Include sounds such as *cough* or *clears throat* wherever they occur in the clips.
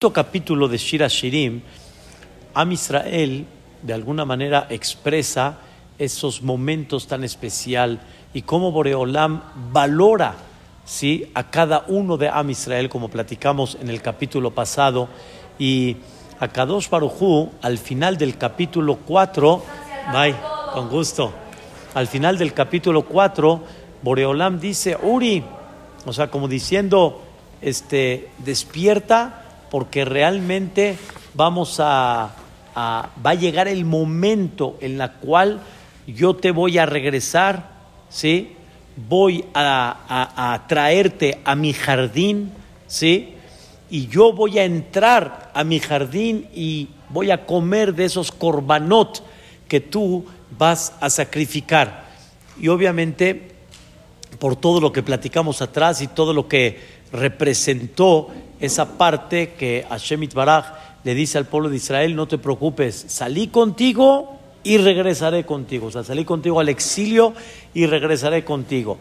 quinto capítulo de Shira Shirim, Am Israel de alguna manera expresa esos momentos tan especial y cómo Boreolam valora ¿sí? a cada uno de Am Israel, como platicamos en el capítulo pasado. Y a Kadosh Barujú, al final del capítulo 4, bye, con gusto, al final del capítulo 4, Boreolam dice, Uri, o sea, como diciendo, este, despierta porque realmente vamos a, va a llegar el momento en la cual yo te voy a regresar, ¿sí? Voy a, a, a traerte a mi jardín, ¿sí? Y yo voy a entrar a mi jardín y voy a comer de esos corbanot que tú vas a sacrificar. Y obviamente, por todo lo que platicamos atrás y todo lo que representó esa parte que Hashem Itbaraj le dice al pueblo de Israel, no te preocupes, salí contigo y regresaré contigo. O sea, salí contigo al exilio y regresaré contigo.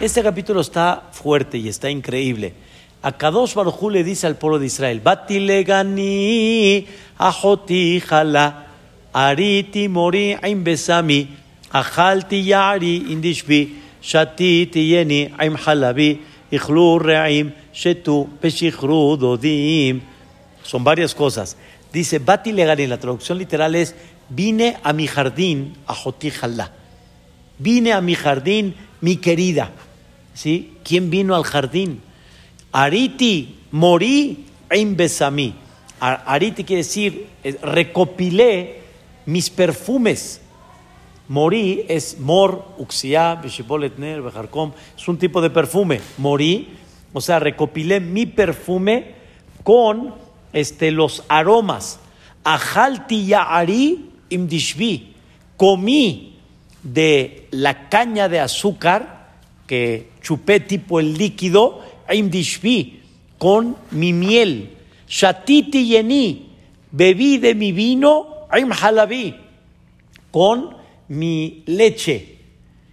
Este capítulo está fuerte y está increíble. A Kadosh Baruj le dice al pueblo de Israel, Batilegani ahoti jala, ariti mori aim besami, ajalti yari indishbi, shatiti yeni aim halabi, re'im, shetu dodim. Son varias cosas. Dice, Bati Legani, la traducción literal es, vine a mi jardín, a Jotijala. Vine a mi jardín, mi querida. ¿Sí? ¿Quién vino al jardín? Ariti, morí, besami. Ariti quiere decir, recopilé mis perfumes. Morí es mor, uxia, beshiboletner, bejarkom. Es un tipo de perfume. Morí, o sea, recopilé mi perfume con este, los aromas. Ajalti ya'ari imdishbi. Comí de la caña de azúcar que chupé tipo el líquido, imdishbi, con mi miel. Shatiti yeni. Bebí de mi vino, im halabi, con mi leche.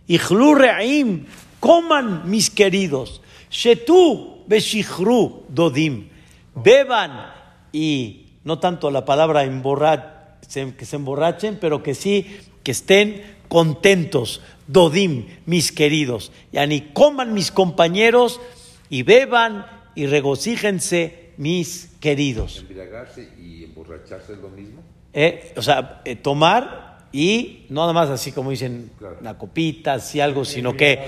Ichlu re'im, coman mis queridos. Shetu beshichru dodim. Beban y no tanto la palabra emborra, que se emborrachen, pero que sí que estén contentos, dodim, mis queridos. Yani coman mis compañeros y beban y regocíjense mis queridos. ¿Embriagarse y emborracharse es lo mismo? Eh, o sea, eh, tomar y no nada más así como dicen Claro. una copita, así algo, sino que,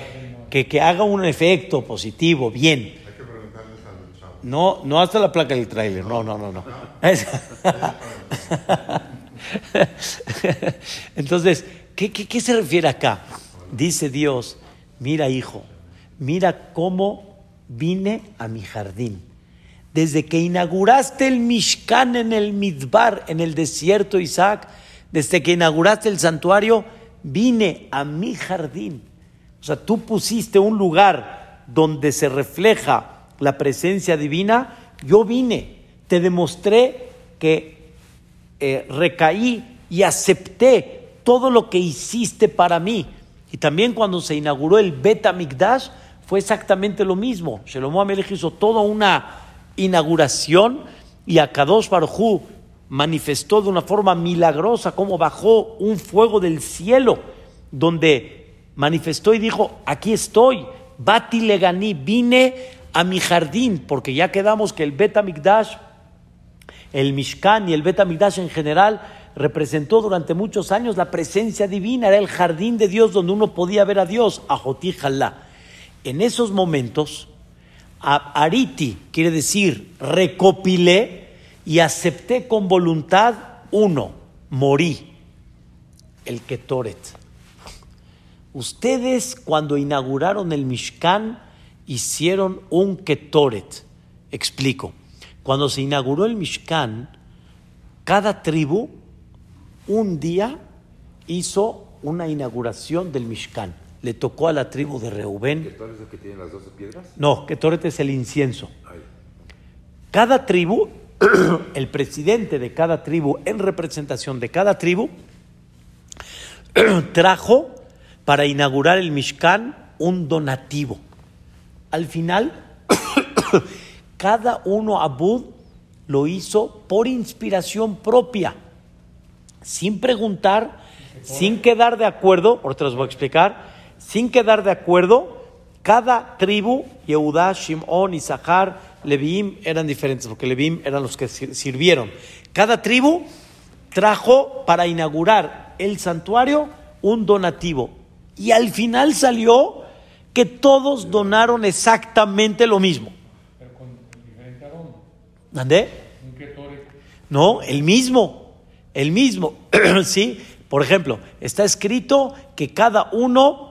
que, que haga un efecto positivo, bien. Hay que preguntarles al chavo. No, no hasta la placa del tráiler, no, no, no, no. Es- *laughs* Entonces, ¿qué, qué, qué se refiere acá? Dice Dios, mira hijo, mira cómo vine a mi jardín. Desde que inauguraste el Mishkan en el Midbar, en el desierto, Isaac, desde que inauguraste el santuario, vine a mi jardín. O sea, tú pusiste un lugar donde se refleja la presencia divina, yo vine, te demostré que eh, recaí y acepté todo lo que hiciste para mí. Y también cuando se inauguró el Bet Amikdash fue exactamente lo mismo. Shelomo Amelech hizo toda una inauguración y Akadosh Baruj manifestó de una forma milagrosa cómo bajó un fuego del cielo donde manifestó y dijo, aquí estoy, Bati Leganí, vine a mi jardín, porque ya quedamos que el Bet Amikdash el Mishkan y el Bet HaMikdash en general representó durante muchos años la presencia divina, era el jardín de Dios donde uno podía ver a Dios, Ajotí Jalá. En esos momentos, a- Ariti quiere decir recopilé y acepté con voluntad uno, morí, el Ketoret. Ustedes cuando inauguraron el Mishkan hicieron un Ketoret. Explico. Cuando se inauguró el Mishkan, cada tribu un día hizo una inauguración del Mishkan. Le tocó a la tribu de ¿Que Reubén. todo eso que tienen las 12 piedras? No, Ketoret es el incienso. Cada tribu, *clears throat* el presidente de cada tribu, en representación de cada tribu, *clears throat* trajo para inaugurar el Mishkan un donativo. Al final, *clears throat* cada uno abud lo hizo por inspiración propia, sin preguntar, sin quedar de acuerdo, ahorita los voy a explicar, sin quedar de acuerdo, cada tribu, Yehudá, Shimón, Isahar, Leviim, eran diferentes, porque Leviim eran los que sir- sirvieron. Cada tribu trajo para inaugurar el santuario un donativo. Y al final salió que todos donaron exactamente lo mismo. Pero con diferente aroma. ¿Mandé? Un ketore. No, el mismo, el mismo, *clears throat* ¿sí? Por ejemplo, está escrito que cada uno,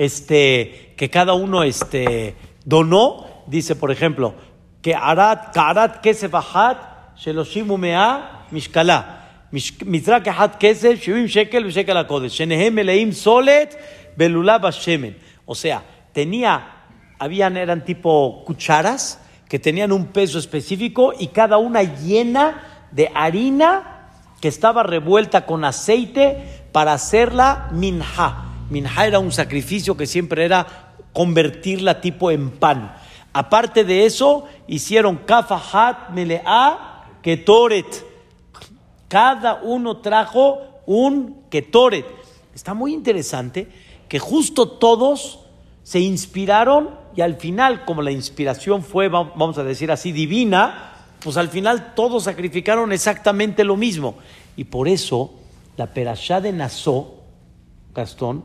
este, que cada uno, este, donó, dice, por ejemplo, que arat, karat kesef ahat, sheloshim umea, mishkala. Mish- Mizrak ahat kesef, shivim shekel, shekel hakodesh. Shenehem meleim solet, belulav hashemen. O sea, tenía, habían, eran tipo cucharas que tenían un peso específico y cada una llena de harina que estaba revuelta con aceite para hacerla minja. Minja era un sacrificio que siempre era convertirla tipo en pan. Aparte de eso, hicieron kafahat melea ketoret. Cada uno trajo un ketoret. Está muy interesante que justo todos se inspiraron y al final, como la inspiración fue, va- vamos a decir así, divina, pues al final todos sacrificaron exactamente lo mismo. Y por eso la perashá de Nazó, Gastón,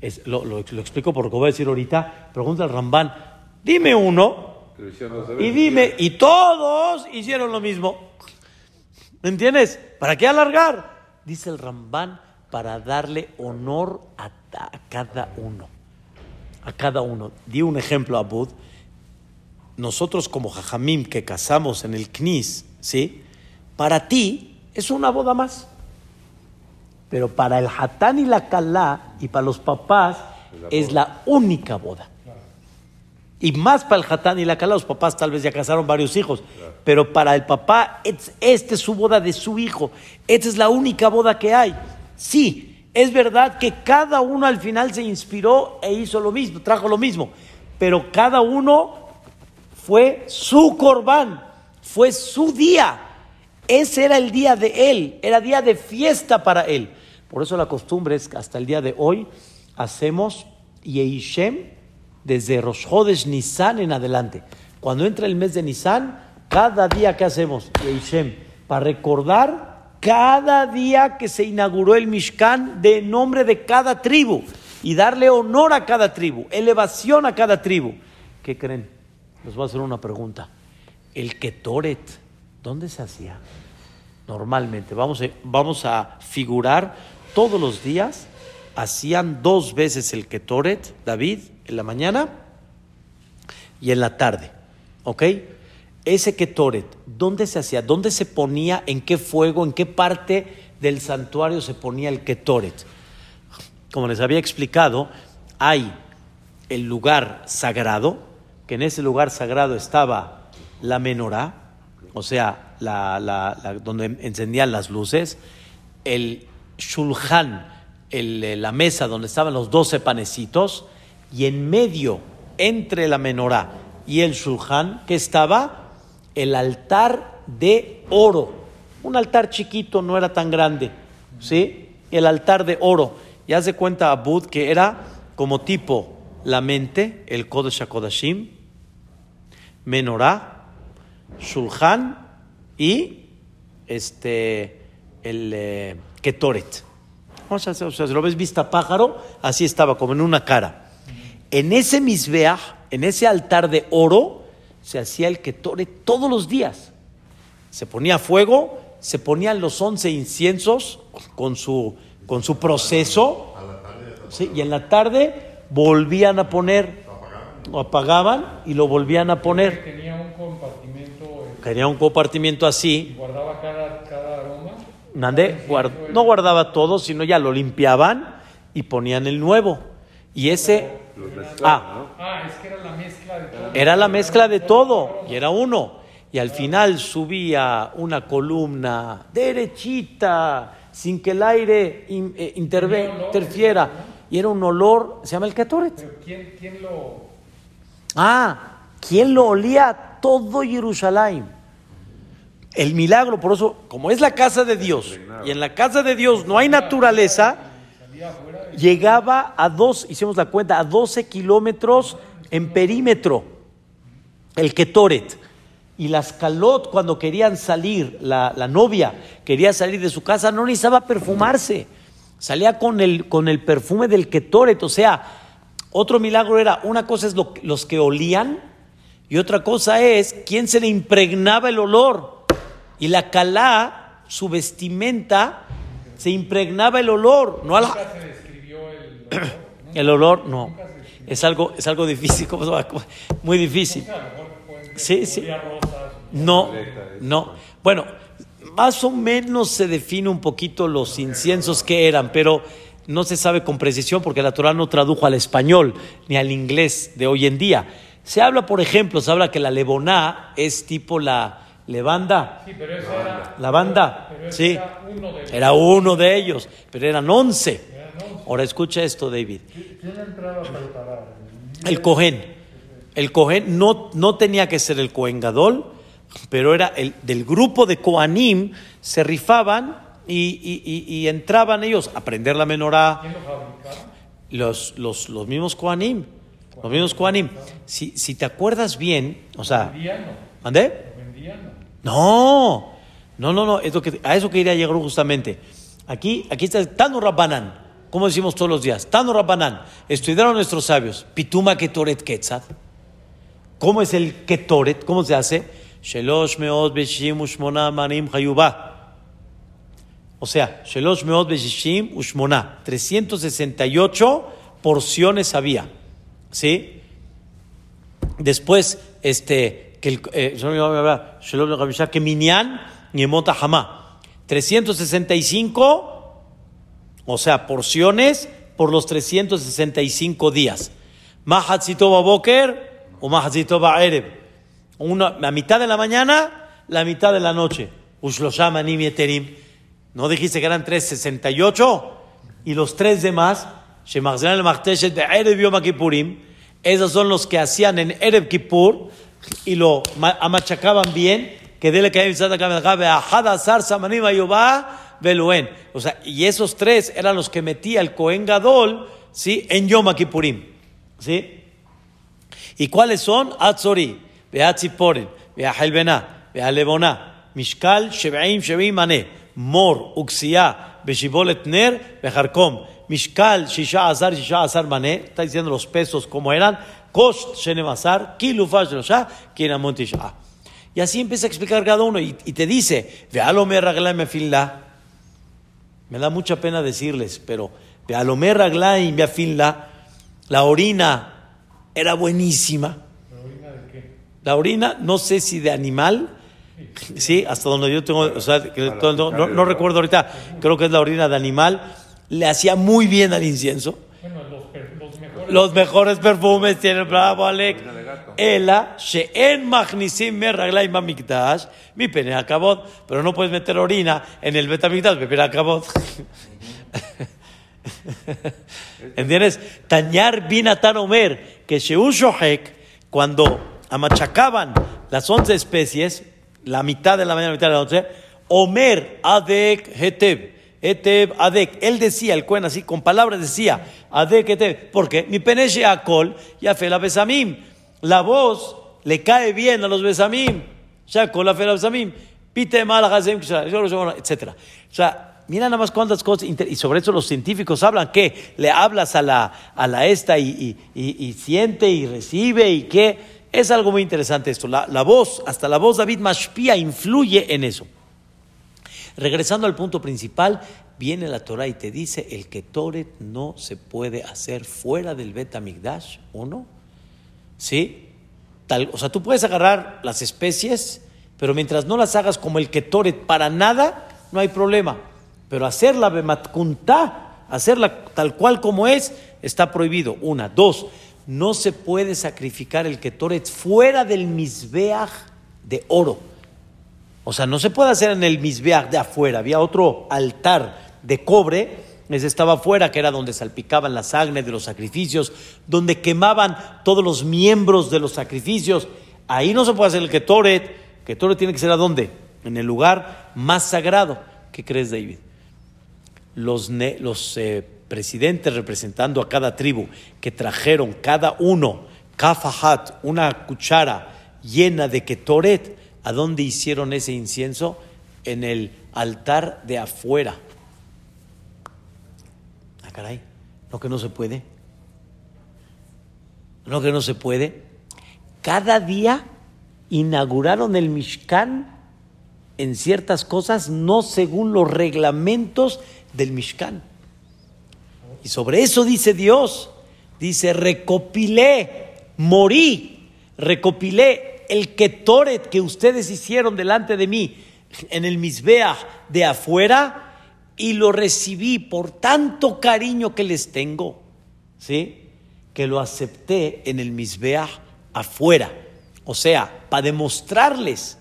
es, lo, lo- lo explico porque voy a decir ahorita pregunta el Rambán dime uno y dime, y todos hicieron lo mismo. ¿Me entiendes? ¿Para qué alargar? Dice el Rambán, para darle honor a, a cada uno. A cada uno. Di un ejemplo a Bud. Nosotros como Jajamim que casamos en el Knis, ¿sí? Para ti es una boda más. Pero para el Hatán y la Kalá y para los papás es la única boda. Y más para el Hatán y la Kalá, los papás tal vez ya casaron varios hijos. Pero para el papá, es- esta es su boda de su hijo. Esta es la única boda que hay. Sí, es verdad que cada uno al final se inspiró e hizo lo mismo, trajo lo mismo. Pero cada uno fue su corbán, fue su día. Ese era el día de él, era día de fiesta para él. Por eso la costumbre es que hasta el día de hoy hacemos Yehishem desde Rosh Chodesh Nisan en adelante. Cuando entra el mes de Nisan, cada día que hacemos Yehishem, para recordar cada día que se inauguró el Mishkan de nombre de cada tribu y darle honor a cada tribu, elevación a cada tribu. ¿Qué creen? Les voy a hacer una pregunta. El Ketoret, ¿dónde se hacía? Normalmente, vamos vamos a figurar todos los días, hacían dos veces el Ketoret, David, en la mañana y en la tarde. ¿Ok? Ese Ketoret, ¿dónde se hacía? ¿Dónde se ponía? ¿En qué fuego? ¿En qué parte del santuario se ponía el Ketoret? Como les había explicado, hay el lugar sagrado, que en ese lugar sagrado estaba la menorá, o sea, la, la- donde encendían las luces, el shulchan, eh, la mesa donde estaban los doce panecitos, y en medio, entre la menorá y el shulchan, que estaba el altar de oro. Un altar chiquito, no era tan grande, ¿sí? El altar de oro. Ya se cuenta Abud que era como tipo la mente, el Kodesh HaKodashim, menorá, shulchan y este el eh, ketoret. O sea, o sea, si lo ves vista pájaro, así estaba, como en una cara. En ese misbeach, en ese altar de oro, se hacía el ketoret todos los días. Se ponía fuego, se ponían los once inciensos con su, con su proceso, sí, y en la tarde volvían a poner, o apagaban y lo volvían a poner. Tenía un compartimento eh, Quería un compartimiento y así, guardaba cada, Mandé, guard- no guardaba todo, sino ya lo limpiaban y ponían el nuevo. Y ese, ah, es que era la mezcla de todo. era la mezcla de todo y era uno. Y al final subía una columna derechita, sin que el aire eh, interfiera. Y era un olor, se llama el ¿quién, quién lo...? Ah, ¿quién lo olía? Todo Jerusalén. El milagro, por eso, como es la casa de Dios, y en la casa de Dios no hay naturaleza, llegaba a dos, hicimos la cuenta, a 12 kilómetros en perímetro, el Ketoret. Y las calot, cuando querían salir, la, la novia quería salir de su casa, no necesitaba perfumarse. Salía con el, con el perfume del Ketoret. O sea, otro milagro era, una cosa es lo- los que olían y otra cosa es quién se le impregnaba el olor. Y la calá, su vestimenta, se impregnaba el olor, no a la, nunca se describió el olor, ¿no? *clears throat* el olor no. Es algo, es algo difícil, ¿cómo se llama? muy difícil. Sí, sí. No, no. Bueno, más o menos se define un poquito los inciensos que eran, pero no se sabe con precisión porque la Torah no tradujo al español ni al inglés de hoy en día. Se habla, por ejemplo, se habla que la leboná es tipo la levanda, Sí, pero eso era... Pero ese sí. era uno de... Era uno de ellos, pero eran once. Ahora escucha esto, David. El Cohen. El Cohen no, no tenía que ser el Cohen Gadol, pero era el del grupo de Kohanim, se rifaban y, y- y- y entraban ellos a aprender la menorá, los, los, los mismos Kohanim. Los mismos Kohanim. Si, si te acuerdas bien, o sea. ¿mandé? ¿Lo vendían no? No, no, no, que, a eso quería llegar justamente. Aquí, aquí está Tano Rabbanan, como decimos todos los días, Tano Rabbanan, estudiaron nuestros sabios, Pituma Ketoret Ketzat. ¿Cómo es el Ketoret? ¿Cómo se hace? Shelosh meot beshim ushmona manim hayubah. O sea, Shelosh meot beshim ushmona. 368 porciones había. ¿Sí? Después, este, que el, eh, Shalom Rabishah, que Minyan Yemota Hamá. 365, o sea, porciones por los 365 días. Mahatzito Boker o Mahatzito Ba'erev. Una, la mitad de la mañana, la mitad de la noche. Ushlosham Anim Yeterim. ¿No dijiste que eran 368? Y los tres demás, Shemachzan el Machteshet Be'erev Yom Kippurim. Esos son los que hacían en Erev Kippur y lo ma- amachacaban bien. Que dele que Beluen. O sea, y esos tres eran los que metía el Cohen Gadol, ¿sí? En Yom Kippurim. ¿Sí? ¿Y cuáles son? Atzori, Beatziporin, Beahelbena, Bealebona, Mishkal, Shebeim, Shebeim, Mane, Mor, Uxia, Beshibolet Ner, Mishkal, Shisha Azar, Shisha Azar, Mane, está diciendo los pesos como eran, Kosh, Kilufash, Kinamon Tisha. Y así empieza a explicar cada uno y, y te dice, Vealomer Raglaim Afillah, me da mucha pena decirles, pero Vealomer Raglaim Afillah, la orina era buenísima. ¿Pero orina de qué? La orina, no sé si de animal, sí, hasta donde yo tengo, o sea, que no, no- no recuerdo ahorita, creo que es la orina de animal, le hacía muy bien al incienso. Bueno, los, los mejores... Perfumes tienen, bravo gato. Ela, she'en machnisim me raglaim mikdash, mi pene acabot, pero no puedes meter orina en el betamikdash, mi pene acabot. *laughs* ¿Entiendes? Tañar binatan omer, que Sheun Shohek, cuando amachacaban las once especies, la mitad de la mañana, la mitad de la noche, Omer Adek Heteb, Heteb Adek, él decía, el cuen así, con palabras decía, Adek Heteb, porque mi peneche akol, ya fe la besamim, la voz le cae bien a los besamim, ya la besamim, pite mal etcétera. O sea, Mira nada más cuántas cosas, y sobre eso los científicos hablan, que le hablas a la, a la esta y, y- y- y siente y recibe y que es algo muy interesante esto. La, la voz, hasta la voz David Mashpia influye en eso. Regresando al punto principal, viene la Torah y te dice, el Ketoret no se puede hacer fuera del Bet Amigdash, ¿o no? ¿Sí? Tal, o sea, tú puedes agarrar las especies, pero mientras no las hagas como el Ketoret para nada, no hay problema. Pero hacerla bematkuntá, hacerla tal cual como es, está prohibido. Una. Dos, no se puede sacrificar el ketoret fuera del misbeach de oro. O sea, no se puede hacer en el misbeach de afuera. Había otro altar de cobre, ese estaba afuera, que era donde salpicaban la sangre de los sacrificios, donde quemaban todos los miembros de los sacrificios. Ahí no se puede hacer el ketoret. Ketoret tiene que ser a dónde? En el lugar más sagrado. ¿Qué crees, David? Los, ne- los eh, presidentes representando a cada tribu que trajeron cada uno, kafahat, una cuchara llena de ketoret, ¿a dónde hicieron ese incienso? En el altar de afuera. Ah, caray, no que no se puede. No que no se puede. Cada día inauguraron el Mishkan en ciertas cosas, no según los reglamentos del Mishkan. Y sobre eso dice Dios, dice, recopilé, morí, recopilé el ketoret que ustedes hicieron delante de mí en el Misbeach de afuera y lo recibí por tanto cariño que les tengo, ¿sí? Que lo acepté en el Misbeach afuera. O sea, para demostrarles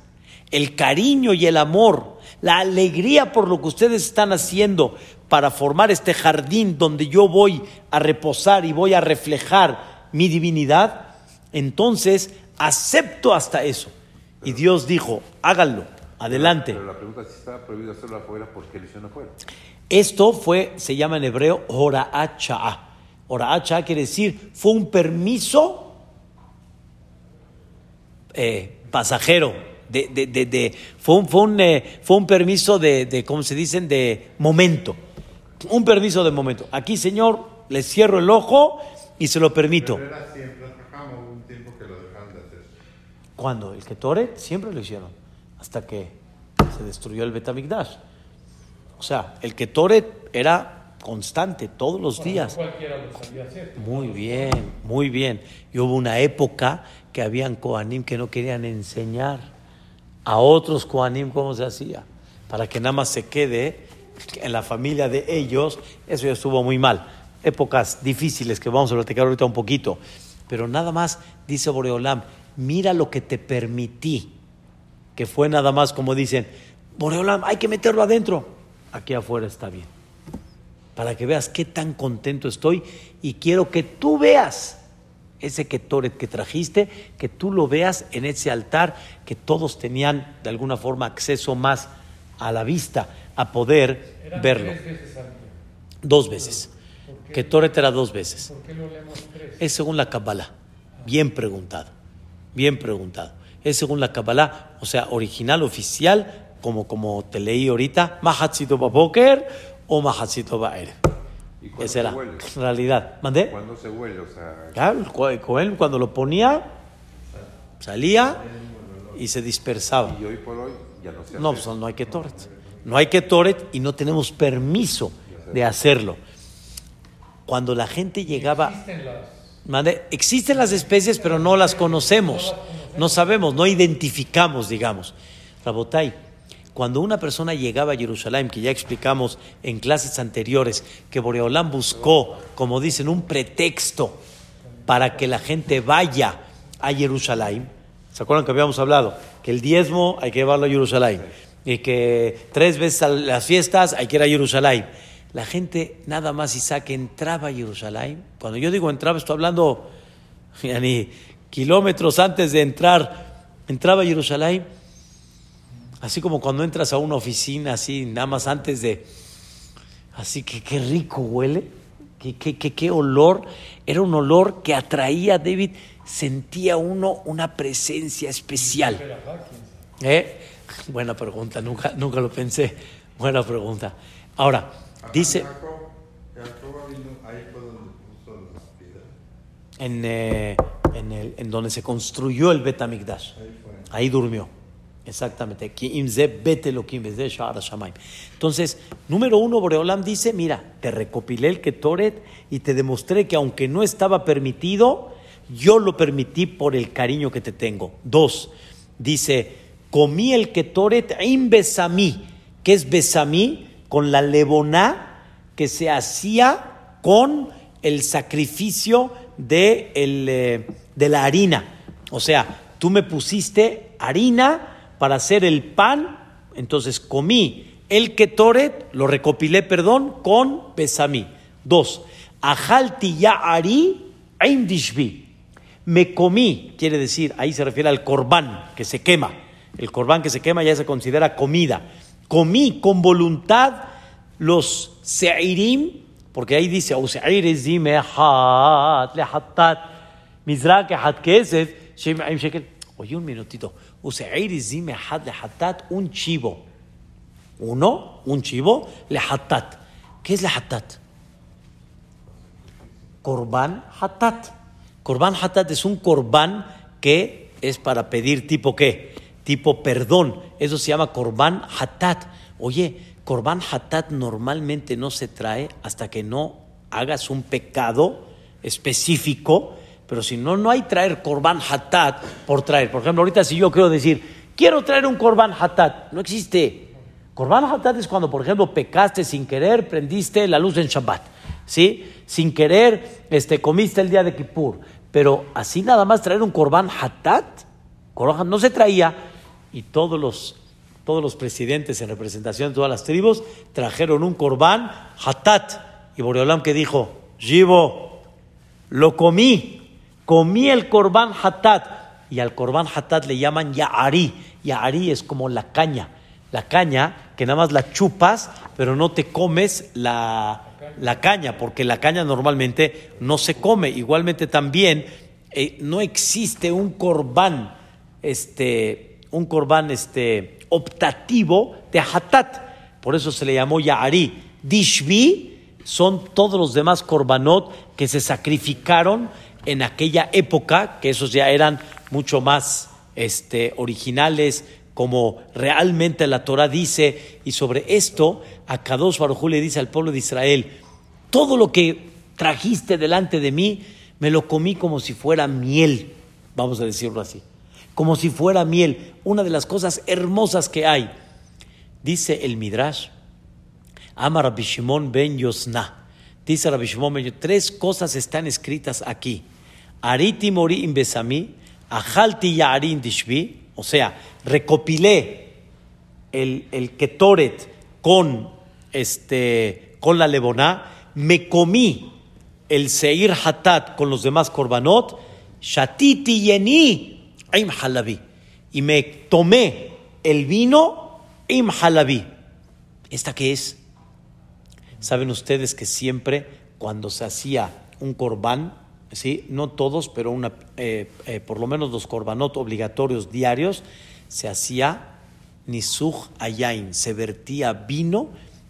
el cariño y el amor, la alegría por lo que ustedes están haciendo para formar este jardín donde yo voy a reposar y voy a reflejar mi divinidad, entonces acepto hasta eso. Y Dios dijo, háganlo, adelante. Pero la pregunta es si estaba prohibido hacerlo afuera, ¿por qué lo hicieron afuera? Esto fue, se llama en hebreo, Hora'acha. Hora'acha quiere decir, fue un permiso eh, pasajero. De, de- de- de- fue, un, fue, un, eh, fue un permiso de, de, ¿cómo se dicen? De momento. Un permiso de momento. Aquí, Señor, le cierro el ojo y se lo permito. Pero era siempre, trabajamos hubo un tiempo que lo dejaron de hacer. Cuando el Ketoret siempre lo hicieron, hasta que se destruyó el Betamigdash. O sea, el Ketoret era constante, todos los Bueno, días. cualquiera lo sabía hacer. Muy bien, muy bien. Y hubo una época que habían Kohanim que no querían enseñar a otros Kohanim cómo se hacía, para que nada más se quede en la familia de ellos. Eso ya estuvo muy mal. Épocas difíciles que vamos a platicar ahorita un poquito. Pero nada más, dice Boreolam, mira lo que te permití, que fue nada más como dicen, Boreolam, hay que meterlo adentro. Aquí afuera está bien para que veas qué tan contento estoy y quiero que tú veas ese ketoret que trajiste, que tú lo veas en ese altar, que todos tenían de alguna forma acceso más a la vista, a poder Eran verlo. tres veces. Dos veces. Ketoret era dos veces. ¿Por qué lo leemos tres? Es según la Kabbalah. Bien preguntado. Bien preguntado. Es según la Kabbalah, o sea, original, oficial, como, como te leí ahorita, Mahatzito Baboker o Mahatzito Baer. ¿Y cuándo Esa se era huele? realidad. ¿Mandé? ¿Cuándo se huele? O sea, Claro, el cuando lo ponía, salía y se dispersaba. y hoy por hoy ya no se hace. No, pues no hay que toret. No hay que toret y no tenemos permiso de hacerlo. Cuando la gente llegaba, Existen las... Existen las especies, pero no las conocemos. No sabemos, no identificamos, digamos. Rabotai, cuando una persona llegaba a Jerusalén, que ya explicamos en clases anteriores, que Boreolán buscó, como dicen, un pretexto para que la gente vaya a Jerusalén. ¿Se acuerdan que habíamos hablado? Que el diezmo hay que llevarlo a Jerusalén. Y que tres veces a las fiestas hay que ir a Jerusalén. La gente nada más Isaac entraba a Jerusalén. Cuando yo digo entraba, estoy hablando *laughs* ya ni kilómetros antes de entrar. Entraba a Jerusalén. Así como cuando entras a una oficina, así nada más antes de... Así que qué rico huele, qué, qué, qué, qué olor. Era un olor que atraía a David. Sentía uno una presencia especial. ¿Eh? Buena pregunta, nunca, nunca lo pensé. Buena pregunta. Ahora, dice en, eh, en, el, en donde se construyó el Betamigdash. Ahí durmió. Exactamente. Entonces, número uno, Boreolam dice, mira, te recopilé el Ketoret y te demostré que aunque no estaba permitido, yo lo permití por el cariño que te tengo. Dos, dice, comí el Ketoret im besamí. ¿Qué que es besamí, con la leboná que se hacía con el sacrificio de, el, eh, de la harina. O sea, tú me pusiste harina para hacer el pan, entonces comí el ketoret, lo recopilé, perdón, con besamí. Dos, ajalti ya ari. Me comí, quiere decir, ahí se refiere al corbán que se quema. El corbán que se quema ya se considera comida. Comí con voluntad los seirim, porque ahí dice. Oye, un minutito. O se'iris dime hat lehatat, un chivo. Uno, un chivo, lehatat. ¿Qué es lehatat? Corban hatat. Corban hatat es un corbán que es para pedir tipo qué? Tipo perdón. Eso se llama corban hatat. Oye, corban hatat normalmente no se trae hasta que no hagas un pecado específico, pero si no, no hay traer corban hatat por traer. Por ejemplo, ahorita si yo quiero decir, quiero traer un corban hatat, no existe. Corban hatat es cuando, por ejemplo, pecaste sin querer, prendiste la luz en Shabbat, ¿sí? Sin querer, este, comiste el día de Kippur. Pero así nada más traer un corban hatat, no se traía y todos los todos los presidentes en representación de todas las tribus trajeron un corbán hatat. Y Boreolam que dijo, Jibo, lo comí, comí el corbán hatat. Y al corbán hatat le llaman yaari. Yaari es como la caña. La caña que nada más la chupas, pero no te comes la, la caña, porque la caña normalmente no se come. Igualmente también eh, no existe un corbán, este, un corbán, este, optativo de Hatat. Por eso se le llamó Yaari. Dishbi son todos los demás korbanot que se sacrificaron en aquella época, que esos ya eran mucho más este, originales, como realmente la Torah dice. Y sobre esto, a Kadosh Baruj le dice al pueblo de Israel: Todo lo que trajiste delante de mí, me lo comí como si fuera miel. Vamos a decirlo así como si fuera miel, una de las cosas hermosas que hay. Dice el Midrash, ama Rabbi Shimon ben Yosna. Dice Rabbi Shimon ben Yosna, tres cosas están escritas aquí. Ariti mori in besami, ajalti yarin dishbi, o sea, recopilé el, el ketoret con, este, con la leboná, me comí el seir hatat con los demás korbanot, shatiti yeni Im halabi. Y me tomé el vino im halabi. ¿Esta qué es? Saben ustedes que siempre cuando se hacía un corbán, ¿sí? no todos, pero una, eh, eh, por lo menos los corbanot obligatorios diarios, se hacía nisuj ayain, se vertía vino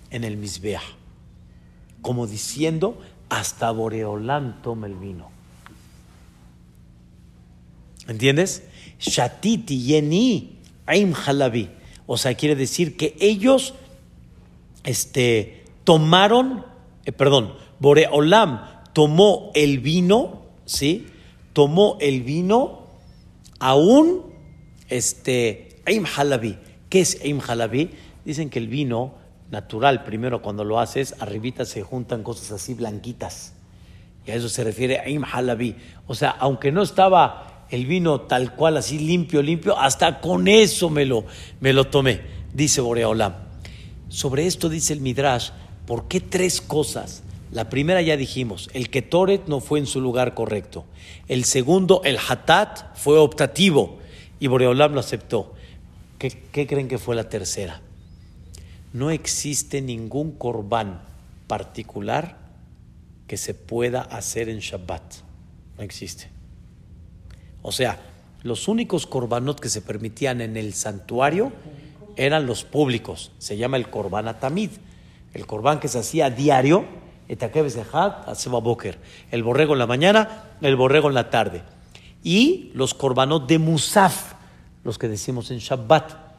en el misbeah, como diciendo, hasta Boreolán toma el vino. ¿Entiendes? Shatiti yeni aim halabi. O sea, quiere decir que ellos este, tomaron, eh, perdón, Boreolam tomó el vino, ¿sí? Tomó el vino aún, este, aim halabi. ¿Qué es aim halabi? Dicen que el vino natural, primero cuando lo haces, arribita se juntan cosas así blanquitas. Y a eso se refiere aim halabi. O sea, aunque no estaba el vino tal cual, así limpio, limpio, hasta con eso me lo, me lo tomé, dice Boreolam. Sobre esto dice el Midrash, ¿por qué tres cosas? La primera ya dijimos, el Ketoret no fue en su lugar correcto. El segundo, el Hatat, fue optativo y Boreolam lo aceptó. ¿Qué, creen que fue la tercera? No existe ningún corbán particular que se pueda hacer en Shabbat. No existe. O sea, los únicos korbanot que se permitían en el santuario eran los públicos. Se llama el korban atamid. El korban que se hacía a diario, el borrego en la mañana, el borrego en la tarde. Y los korbanot de musaf, los que decimos en Shabbat.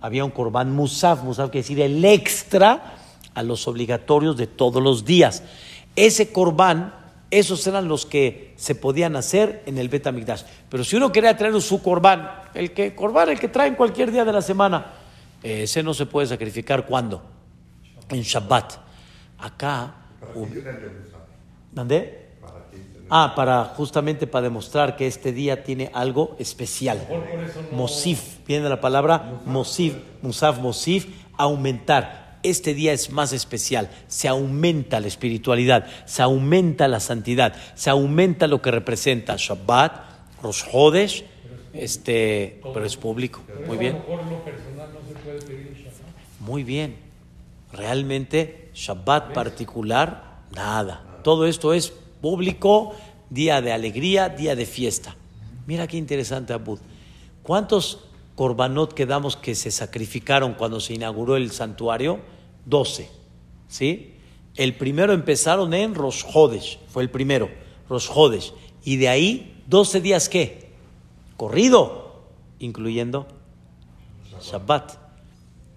Había un korban musaf, musaf quiere decir el extra a los obligatorios de todos los días. Ese korban esos eran los que se podían hacer en el Betamigdash. Pero si uno quería traer su corbán, el que corbán, el que traen cualquier día de la semana, Ese no se puede sacrificar cuando? En Shabbat. Acá, ¿Para qué hub- tiene el Musaf? ¿Mandé? ¿Para qué tiene- Ah, para justamente para demostrar que este día tiene algo especial. Mosif, viene de la palabra Mosif, Musaf Mosif, aumentar. Este día es más especial, se aumenta la espiritualidad, se aumenta la santidad, se aumenta lo que representa Shabbat, Rosh Hodesh, este, pero es público. Muy bien. Muy bien. Realmente, Shabbat particular, nada. Todo esto es público, día de alegría, día de fiesta. Mira qué interesante, Abud. ¿Cuántos korbanot quedamos que se sacrificaron cuando se inauguró el santuario? Doce. ¿Sí? El primero empezaron en Rosh Hodesh, fue el primero, Rosh Hodesh. Y de ahí, doce días, ¿qué? Corrido, incluyendo Shabbat.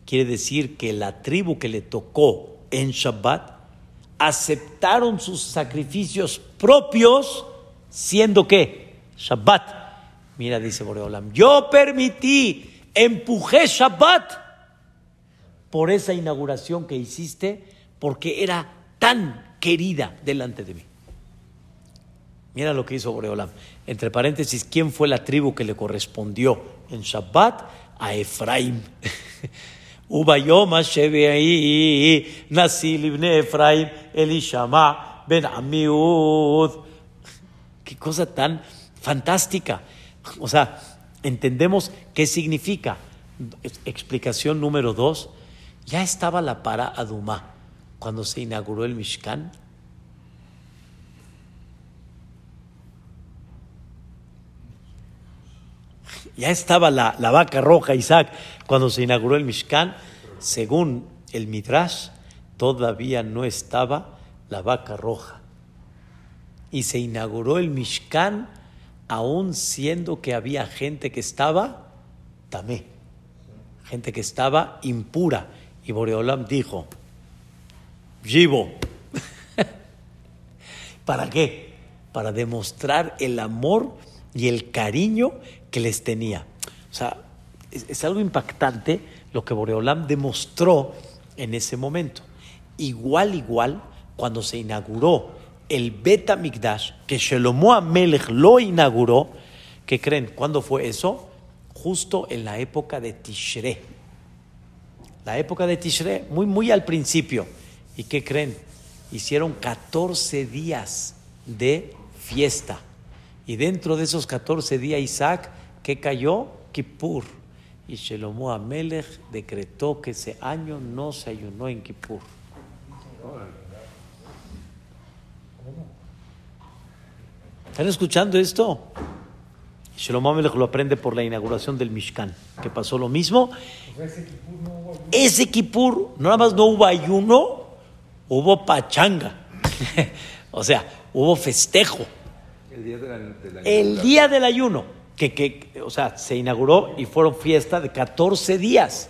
Quiere decir que la tribu que le tocó en Shabbat aceptaron sus sacrificios propios, siendo que Shabbat. Mira, dice Boreolam, yo permití, empujé Shabbat por esa inauguración que hiciste, porque era tan querida delante de mí. Mira lo que hizo Boreolam. Entre paréntesis, ¿quién fue la tribu que le correspondió en Shabbat? A Efraim. *laughs* Ubayom ahí nací libne Efraim, Elishama, Ben Amiud. *laughs* Qué cosa tan fantástica. O sea, entendemos qué significa. Explicación número dos. Ya estaba la para Adumá cuando se inauguró el Mishkan. Ya estaba la, la vaca roja, Isaac, cuando se inauguró el Mishkan. Según el Midrash, todavía no estaba la vaca roja. Y se inauguró el Mishkan aún siendo que había gente que estaba tamé, gente que estaba impura. Y Boreolam dijo, Yibo, *laughs* ¿para qué? Para demostrar el amor y el cariño que les tenía. O sea, es, es algo impactante lo que Boreolam demostró en ese momento. Igual, igual, cuando se inauguró el Bet Mikdash, que Shelomo Amelech lo inauguró, ¿qué creen? ¿Cuándo fue eso? Justo en la época de Tishre. La época de Tishre, muy, muy al principio. ¿Y qué creen? Hicieron 14 días de fiesta. Y dentro de esos 14 días, Isaac, ¿qué cayó? Kippur. Y Shelomo Amelech decretó que ese año no se ayunó en Kippur. ¿Están escuchando esto? Shlomo Amelech lo aprende por la inauguración del Mishkan, que pasó lo mismo. Ese Kippur no hubo ayuno. Ese Kippur, no nada más no hubo ayuno, hubo pachanga. *laughs* o sea, hubo festejo. El día de la, de la El día del ayuno, que, que, o sea, se inauguró y fueron fiesta de 14 días.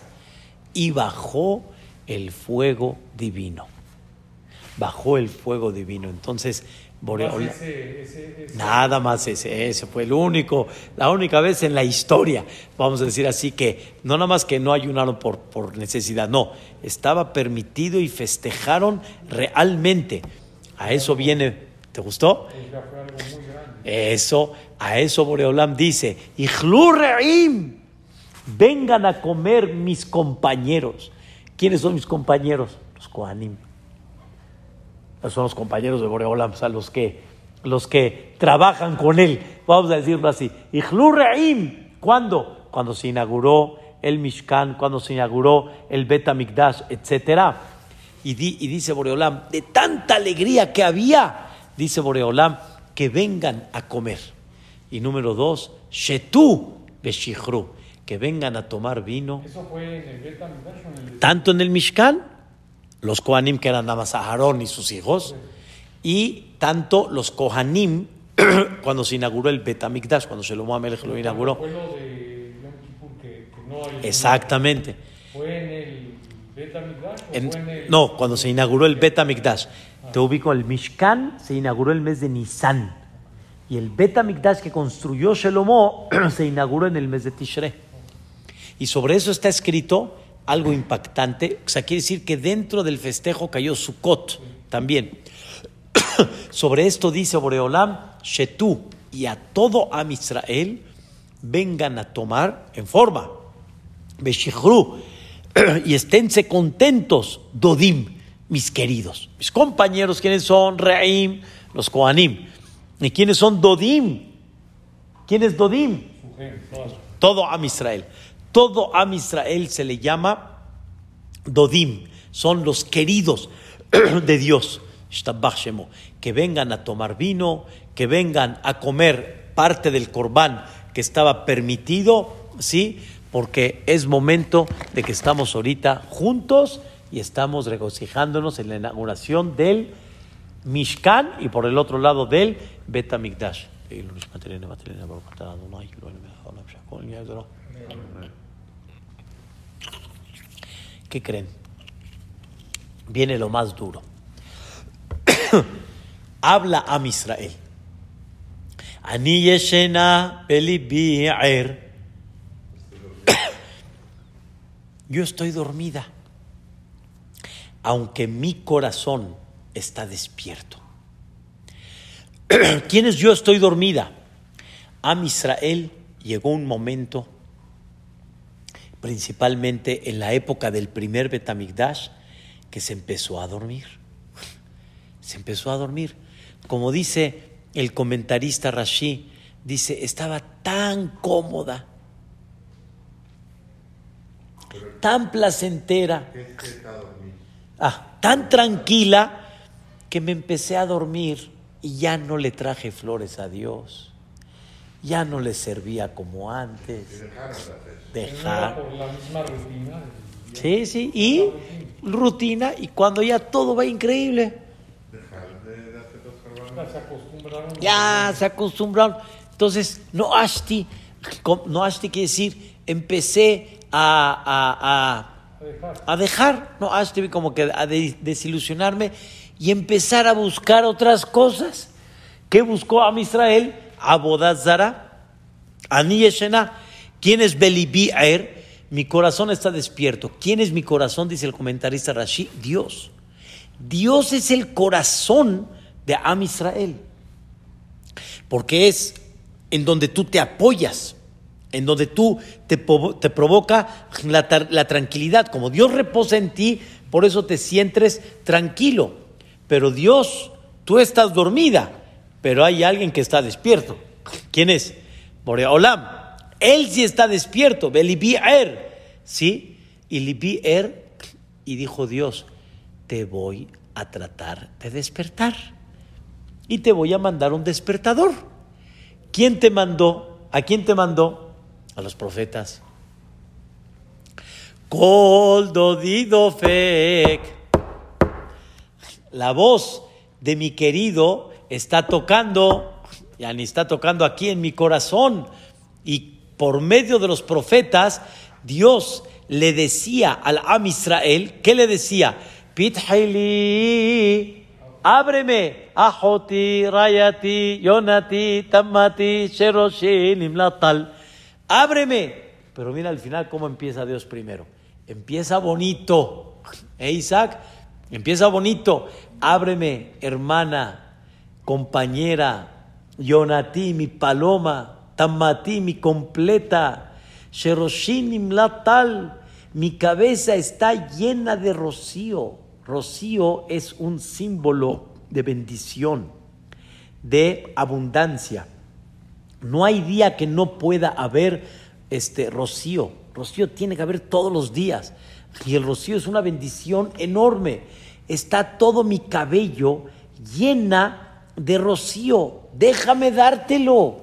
Y bajó el fuego divino. Bajó el fuego divino. Entonces, Boreola. Más ese- ese- ese- Nada más ese, ese fue el único, la única vez en la historia, vamos a decir así, que no nada más que no ayunaron por, por necesidad, no, estaba permitido y festejaron realmente. A eso viene, ¿te gustó? Eso, a eso Boreolam dice, "Ijlu re'im", vengan a comer mis compañeros. ¿Quiénes son mis compañeros? Los Kohanim. Son los compañeros de Boreolam, o sea, los que, los que trabajan con él, vamos a decirlo así. Ijlu re'im, ¿cuándo? Cuando se inauguró el Mishkan, cuando se inauguró el Bet HaMikdash, etcétera. Y, di- y dice Boreolam, de tanta alegría que había, dice Boreolam, que vengan a comer. Y número dos, Shetu Beshichru, que vengan a tomar vino, ¿Eso fue en el Beta Midrash o en el tanto en el Mishkan, los Kohanim que eran nada más Aarón y sus hijos, y tanto los Kohanim *clears throat* cuando se inauguró el Betamikdash, cuando Shlomo Amelech lo inauguró. Fue lo de Yom Kippur que, que no hay. Exactamente. ¿Fue en el Beta Midrash o En- fue en el.? no, cuando se inauguró el Betamikdash. Te ubico, el Mishkan se inauguró el mes de Nisan. Y el Betamikdash que construyó Shelomo *clears throat* se inauguró en el mes de Tishrei. Y sobre eso está escrito algo impactante. O sea, quiere decir que dentro del festejo cayó Sukkot también. *coughs* Sobre esto dice Boreolam, Shetu y a todo Am Israel vengan a tomar en forma, Beshichru, *coughs* y esténse contentos, Dodim, mis queridos. Mis compañeros, ¿quiénes son? Reim, los Koanim. ¿Y quiénes son Dodim? ¿Quién es Dodim? Todo Am Israel. Todo Am Israel se le llama Dodim. Son los queridos *clears throat* de Dios. Que vengan a tomar vino, que vengan a comer parte del corbán que estaba permitido, ¿sí? Porque es momento de que estamos ahorita juntos y estamos regocijándonos en la inauguración del Mishkan y por el otro lado del Bet HaMikdash. ¿Qué creen? Viene lo más duro. *coughs* Habla a Israel. Ani yeshena. *coughs* Yo estoy dormida, aunque mi corazón está despierto. *coughs* ¿Quién es yo estoy dormida? A Israel llegó un momento, principalmente en la época del primer Betamigdash, que se empezó a dormir. *laughs* Se empezó a dormir. Como dice el comentarista Rashi, dice, estaba tan cómoda, tan placentera, ah, tan tranquila, que me empecé a dormir y ya no le traje flores a Dios. Ya no le servía como antes. Dejar. Por la misma rutina. Sí, sí, y rutina, y cuando ya todo va increíble, Ya se acostumbraron. ya se acostumbraron. Entonces, no ashti, no ashti quiere decir, empecé a, a, a dejar. a, dejar, no ashti como que a de- desilusionarme y empezar a buscar otras cosas. ¿Qué buscó a Israel? Abodazara, Ani Yeshena. ¿Quién es Belibi Aer? Mi corazón está despierto. ¿Quién es mi corazón? Dice el comentarista Rashi. Dios. Dios es el corazón de Am Israel. Porque es en donde tú te apoyas, en donde tú te, provoca la tranquilidad. Como Dios reposa en ti, por eso te sientes tranquilo. Pero Dios, tú estás dormida, pero hay alguien que está despierto. ¿Quién es? Boreolam. Él sí está despierto. Belibi Er. ¿Sí? Y Libi Er. Y dijo Dios, te voy a tratar de despertar. Y te voy a mandar un despertador. ¿Quién te mandó? ¿A quién te mandó? A los profetas. Kol dodido fek. La voz de mi querido está tocando, ya ni está tocando aquí en mi corazón. Y por medio de los profetas, Dios le decía al Am Israel, ¿qué le decía? Pithaili, ábreme, Ahoti, Rayati, Yonati, Tamati, Sheroshi, Nimlatal. Ábreme. Pero mira al final cómo empieza Dios primero. Empieza bonito. *laughs* ¿Eh, Isaac? Empieza bonito. Ábreme, hermana, compañera, Yonati, mi paloma, Tamati, mi completa, Sheroshinim Latal, mi cabeza está llena de rocío. Rocío es un símbolo de bendición, de abundancia. No hay día que no pueda haber este rocío. Rocío tiene que haber todos los días. Y el rocío es una bendición enorme. Está todo mi cabello llena de rocío. Déjame dártelo.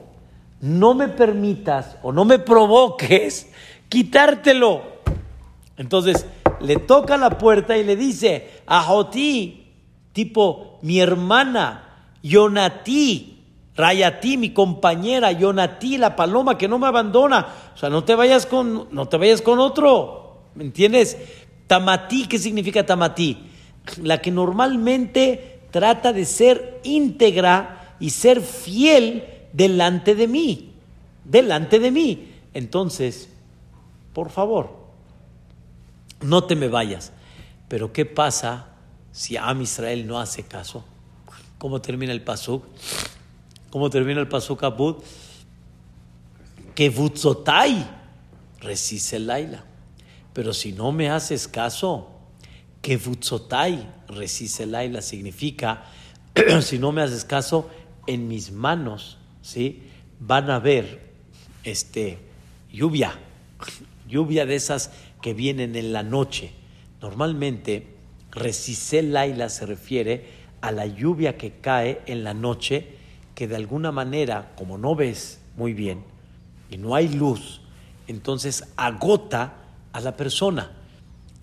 No me permitas o no me provoques *laughs* quitártelo. Entonces le toca la puerta y le dice, Ajoti, tipo mi hermana, Yonati, Rayati, mi compañera, Yonati, la paloma que no me abandona. O sea, no te vayas con, no te vayas con otro. ¿Me entiendes? Tamatí, ¿qué significa tamatí? La que normalmente trata de ser íntegra y ser fiel delante de mí. Delante de mí. Entonces, por favor, no te me vayas. Pero ¿qué pasa si Am Israel no hace caso? ¿Cómo termina el pasuk? ¿Cómo termina el pasuk Abud? Que Butzotai resiste el Laila. Pero si no me haces caso, que el Laila significa, *clears throat* si no me haces caso, en mis manos, ¿sí? Van a ver este, lluvia, *laughs* lluvia de esas que vienen en la noche. Normalmente, Laila se refiere a la lluvia que cae en la noche, que de alguna manera, como no ves muy bien y no hay luz, entonces agota a la persona.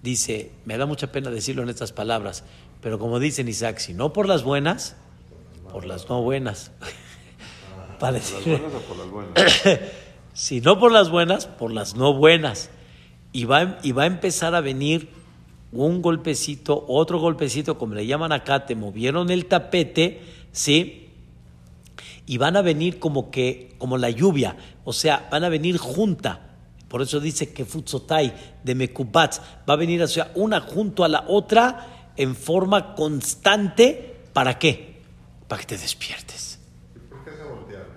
Dice, me da mucha pena decirlo en estas palabras, pero como dice Isaac, si no por las buenas, por las no buenas. *laughs* Para ¿Por las buenas o por las buenas? *coughs* si no por las buenas, por las no buenas. Y va, y va a empezar a venir un golpecito, otro golpecito, como le llaman acá, te movieron el tapete, ¿sí? Y van a venir como que, como la lluvia, o sea, van a venir junta. Por eso dice que Futsotai de Mekubatz va a venir hacia una junto a la otra en forma constante. ¿Para qué? Para que te despiertes. ¿Y por qué se voltearon?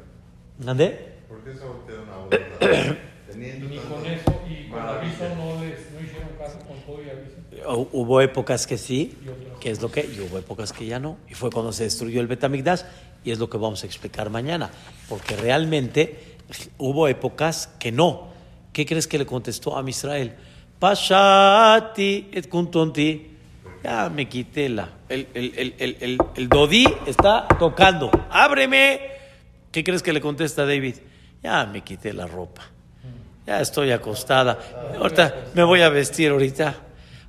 ¿Ande? ¿Por qué se voltearon ahora? *coughs* Teniendo Ni con eso y con aviso no, les, no hicieron caso con todo y aviso. Hu- Hubo épocas que sí, que es lo que, y hubo épocas que ya no. Y fue cuando se destruyó el Betamigdash, y es lo que vamos a explicar mañana. Porque realmente hubo épocas que no. ¿Qué crees que le contestó a Israel? Pashati et kuntonti. Ya me quité la. El, el, el, el, Dodí está tocando. ¡Ábreme! ¿Qué crees que le contesta David? Ya me quité la ropa. Ya estoy acostada. Ahorita me voy a vestir ahorita.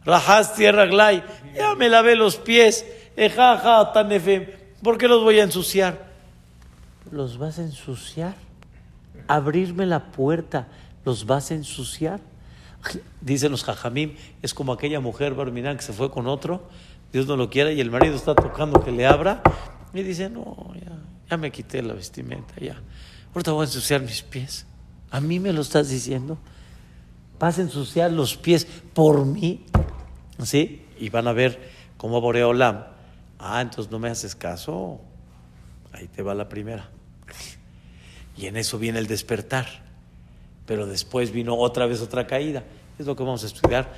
Rajas tierra glay. Ya me lavé los pies. Ejaja, tanefem. ¿Por qué los voy a ensuciar? ¿Los vas a ensuciar? Abrirme la puerta. ¿Los vas a ensuciar? Dicen los jajamim, es como aquella mujer Barminán que se fue con otro, Dios no lo quiera, y el marido está tocando que le abra, y dice, no, ya, me quité la vestimenta, ya. Ahorita voy a ensuciar mis pies. ¿A mí me lo estás diciendo? Vas a ensuciar los pies por mí. ¿Sí? Y van a ver cómo Boreolam. Ah, entonces no me haces caso. Ahí te va la primera. Y en eso viene el despertar. Pero después vino otra vez otra caída. Es lo que vamos a estudiar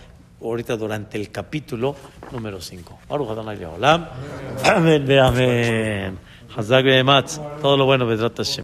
ahorita durante el capítulo número 5. Baruch Adonai Leolam. Amén, amén. Todo lo bueno, Hashem.